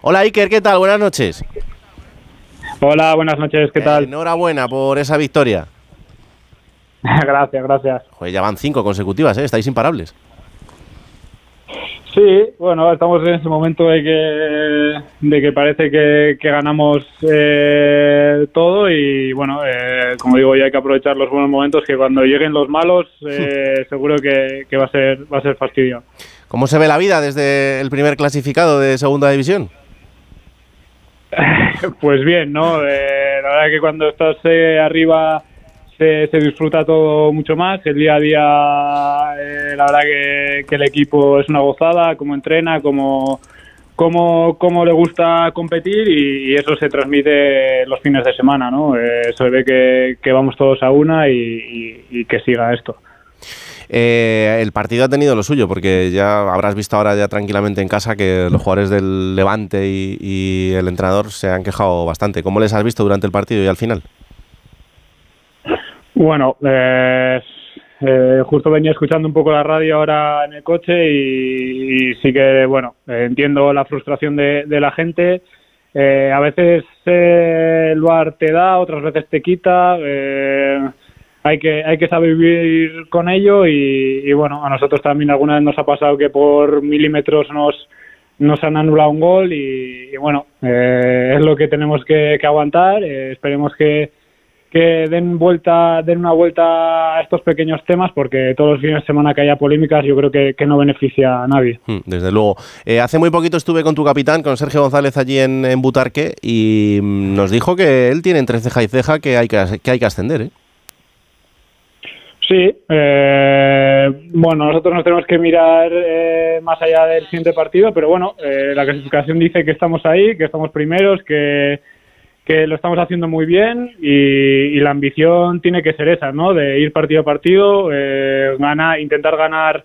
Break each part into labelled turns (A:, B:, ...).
A: Hola Iker, ¿qué tal? Buenas noches.
B: Hola, buenas noches, ¿qué tal?
A: enhorabuena por esa victoria.
B: gracias, gracias.
A: Joder, ya van cinco consecutivas, ¿eh? Estáis imparables.
B: Sí, bueno, estamos en ese momento de que, de que parece que, ganamos eh, todo y bueno, eh, como digo, ya hay que aprovechar los buenos momentos que cuando lleguen los malos eh, seguro que, va a ser va a ser fastidio.
A: ¿Cómo se ve la vida desde el primer clasificado de segunda división?
B: pues bien, ¿no? la verdad que cuando estás arriba se, disfruta todo mucho más. El día a día, eh, la verdad que, el equipo es una gozada, cómo entrena, cómo, cómo, le gusta competir y, eso se transmite los fines de semana, ¿no? Eh, se ve que, vamos todos a una y, que siga esto.
A: Eh, el partido ha tenido lo suyo, porque ya habrás visto ahora ya tranquilamente en casa que los jugadores del Levante y, el entrenador se han quejado bastante. ¿Cómo les has visto durante el partido y al final?
B: Bueno, eh, eh, justo venía escuchando un poco la radio ahora en el coche y, sí que, bueno, entiendo la frustración de, la gente. Eh, a veces el bar te da, otras veces te quita. Hay que hay que saber vivir con ello y, bueno, a nosotros también alguna vez nos ha pasado que por milímetros nos nos han anulado un gol y, bueno, es lo que tenemos que aguantar. esperemos que que den vuelta, den una vuelta a estos pequeños temas, porque todos los fines de semana que haya polémicas, yo creo que, no beneficia a nadie.
A: Hmm, desde luego. Eh, hace muy poquito estuve con tu capitán, con Sergio González, allí en, Butarque, y mm, nos dijo que él tiene entre ceja y ceja que hay que, que, hay que ascender. ¿eh?
B: Sí, eh, bueno, nosotros nos tenemos que mirar más allá del siguiente partido, pero bueno, la clasificación dice que estamos ahí, que estamos primeros, que que lo estamos haciendo muy bien y, la ambición tiene que ser esa, ¿no? De ir partido a partido, eh, ganar, intentar ganar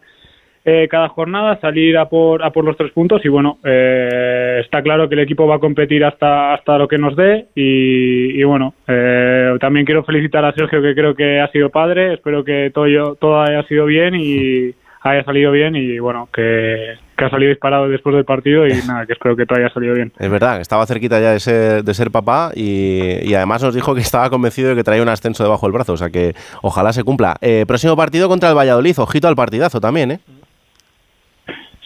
B: eh, cada jornada, salir a por, a por los tres puntos y bueno, eh, está claro que el equipo va a competir hasta, hasta lo que nos dé y, bueno, eh, también quiero felicitar a Sergio que creo que ha sido padre, espero que todo, todo haya sido bien y haya salido bien y bueno, que, ha salido disparado después del partido y nada, que espero que todo haya salido bien.
A: Es verdad, estaba cerquita ya de ser, de ser papá y, además nos dijo que estaba convencido de que traía un ascenso debajo del brazo, o sea que ojalá se cumpla. Eh, próximo partido contra el Valladolid, ojito al partidazo también, ¿eh?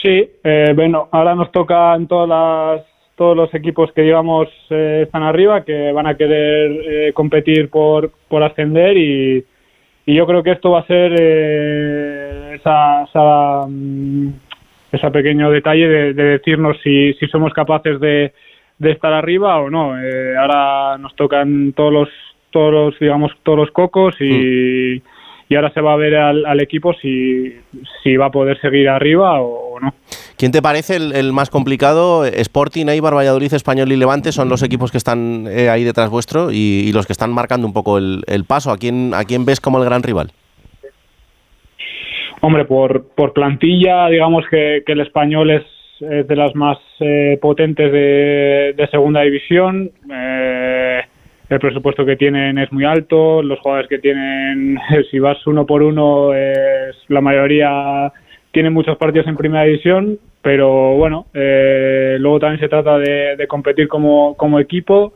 B: Sí, eh, bueno, ahora nos toca en todas las, todos los equipos que digamos eh, están arriba, que van a querer competir por, por ascender y y yo creo que esto va a ser eh, esa, esa, mm, ese pequeño detalle de, decirnos si, si, somos capaces de, de, estar arriba o no. Eh, ahora nos tocan todos los, todos los, digamos, todos los cocos y, mm y ahora se va a ver al, equipo si, si, va a poder seguir arriba o, no.
A: ¿Quién te parece el, más complicado? Sporting, Eibar, Valladolid, Español y Levante son los equipos que están eh, ahí detrás vuestro y, los que están marcando un poco el, paso. ¿A quién, ¿A quién ves como el gran rival?
B: Hombre, por, por plantilla, digamos que, el español es, de las más eh, potentes de, de, segunda división. Eh, el presupuesto que tienen es muy alto, los jugadores que tienen, si vas uno por uno, es, la mayoría tienen muchos partidos en primera división, pero bueno, eh, luego también se trata de, competir como, equipo.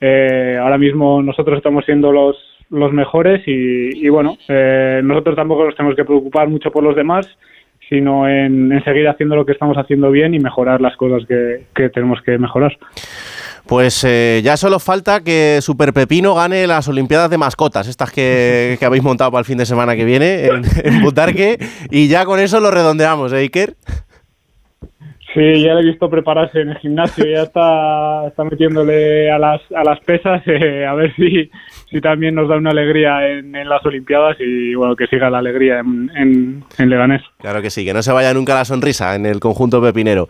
B: Eh, ahora mismo nosotros estamos siendo los, los mejores y, bueno, eh, nosotros tampoco nos tenemos que preocupar mucho por los demás, sino en, seguir haciendo lo que estamos haciendo bien y mejorar las cosas que, que tenemos que mejorar.
A: Pues eh, ya solo falta que Super Pepino gane las Olimpiadas de mascotas, estas que, habéis montado para el fin de semana que viene en, en Butarque, y ya con eso lo redondeamos, ¿eh, Iker?
B: Sí, ya lo he visto prepararse en el gimnasio, ya está, está metiéndole a las, a las pesas, eh, a ver si, si también nos da una alegría en, las Olimpiadas y bueno, que siga la alegría en, en, Leganés.
A: Claro que sí, que no se vaya nunca la sonrisa en el conjunto pepinero.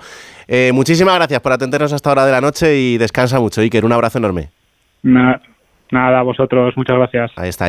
A: Eh, muchísimas gracias por atendernos hasta hora de la noche y descansa mucho, Iker, un abrazo enorme.
B: nada, a vosotros, muchas gracias.
A: Ahí está.